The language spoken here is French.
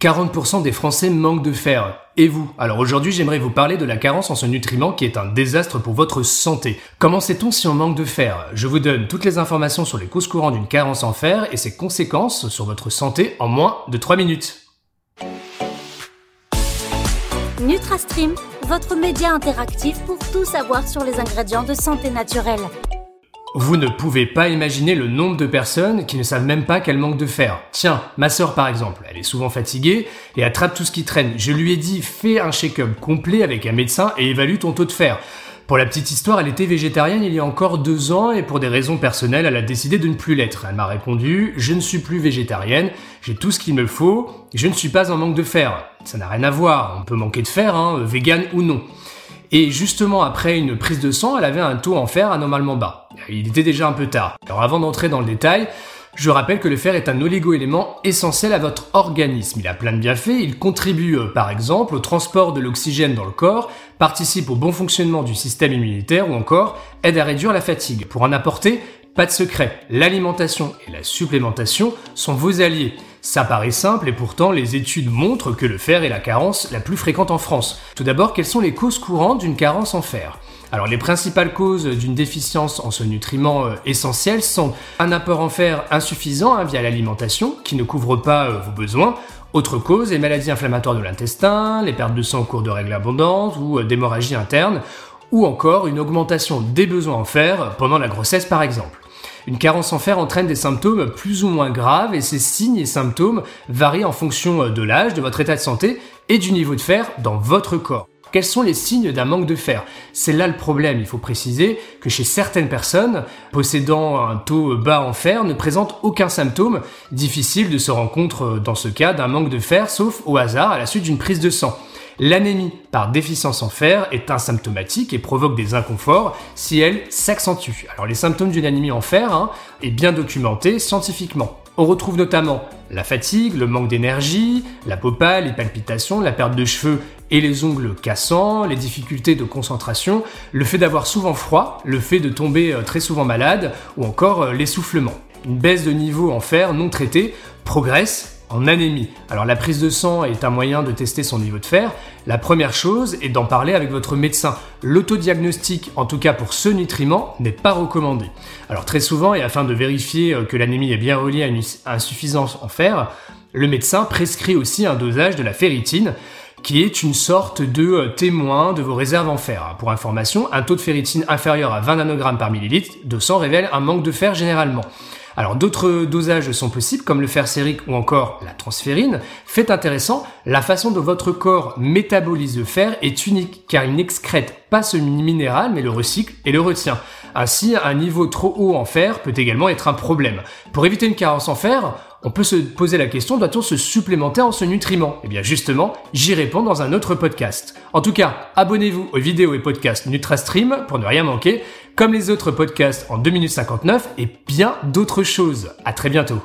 40% des Français manquent de fer. Et vous? Alors aujourd'hui, j'aimerais vous parler de la carence en ce nutriment qui est un désastre pour votre santé. Comment sait-on si on manque de fer? Je vous donne toutes les informations sur les causes courantes d'une carence en fer et ses conséquences sur votre santé en moins de 3 minutes. NutraStream, votre média interactif pour tout savoir sur les ingrédients de santé naturelle. Vous ne pouvez pas imaginer le nombre de personnes qui ne savent même pas qu'elles manquent de fer. Tiens, ma sœur par exemple, elle est souvent fatiguée et attrape tout ce qui traîne. Je lui ai dit fais un check-up complet avec un médecin et évalue ton taux de fer. Pour la petite histoire, elle était végétarienne il y a encore deux ans et pour des raisons personnelles, elle a décidé de ne plus l'être. Elle m'a répondu Je ne suis plus végétarienne, j'ai tout ce qu'il me faut, je ne suis pas en manque de fer. Ça n'a rien à voir, on peut manquer de fer, hein, vegan ou non. Et justement, après une prise de sang, elle avait un taux en fer anormalement bas. Il était déjà un peu tard. Alors avant d'entrer dans le détail, je rappelle que le fer est un oligo-élément essentiel à votre organisme. Il a plein de bienfaits, il contribue euh, par exemple au transport de l'oxygène dans le corps, participe au bon fonctionnement du système immunitaire ou encore aide à réduire la fatigue. Pour en apporter, pas de secret, l'alimentation et la supplémentation sont vos alliés. Ça paraît simple et pourtant les études montrent que le fer est la carence la plus fréquente en France. Tout d'abord, quelles sont les causes courantes d'une carence en fer? Alors les principales causes d'une déficience en ce nutriment euh, essentiel sont un apport en fer insuffisant hein, via l'alimentation qui ne couvre pas euh, vos besoins, autre cause, les maladies inflammatoires de l'intestin, les pertes de sang au cours de règles abondantes ou euh, d'hémorragie interne, ou encore une augmentation des besoins en fer pendant la grossesse par exemple. Une carence en fer entraîne des symptômes plus ou moins graves et ces signes et symptômes varient en fonction de l'âge, de votre état de santé et du niveau de fer dans votre corps. Quels sont les signes d'un manque de fer? C'est là le problème. Il faut préciser que chez certaines personnes possédant un taux bas en fer ne présentent aucun symptôme. Difficile de se rendre compte dans ce cas d'un manque de fer, sauf au hasard à la suite d'une prise de sang. L'anémie par déficience en fer est asymptomatique et provoque des inconforts si elle s'accentue. Alors les symptômes d'une anémie en fer hein, est bien documenté scientifiquement. On retrouve notamment la fatigue, le manque d'énergie, la peau les palpitations, la perte de cheveux et les ongles cassants, les difficultés de concentration, le fait d'avoir souvent froid, le fait de tomber euh, très souvent malade ou encore euh, l'essoufflement. Une baisse de niveau en fer non traité progresse en anémie. Alors la prise de sang est un moyen de tester son niveau de fer. La première chose est d'en parler avec votre médecin. L'autodiagnostic, en tout cas pour ce nutriment, n'est pas recommandé. Alors très souvent, et afin de vérifier euh, que l'anémie est bien reliée à une insuffisance en fer, le médecin prescrit aussi un dosage de la ferritine qui est une sorte de euh, témoin de vos réserves en fer. Pour information, un taux de ferritine inférieur à 20 nanogrammes par millilitre de sang révèle un manque de fer généralement. Alors d'autres dosages sont possibles comme le fer sérique ou encore la transférine. Fait intéressant, la façon dont votre corps métabolise le fer est unique car il n'excrète pas ce minéral mais le recycle et le retient. Ainsi, un niveau trop haut en fer peut également être un problème. Pour éviter une carence en fer, on peut se poser la question, doit-on se supplémenter en ce nutriment Eh bien justement, j'y réponds dans un autre podcast. En tout cas, abonnez-vous aux vidéos et podcasts NutraStream pour ne rien manquer, comme les autres podcasts en 2 minutes 59 et bien d'autres choses. À très bientôt.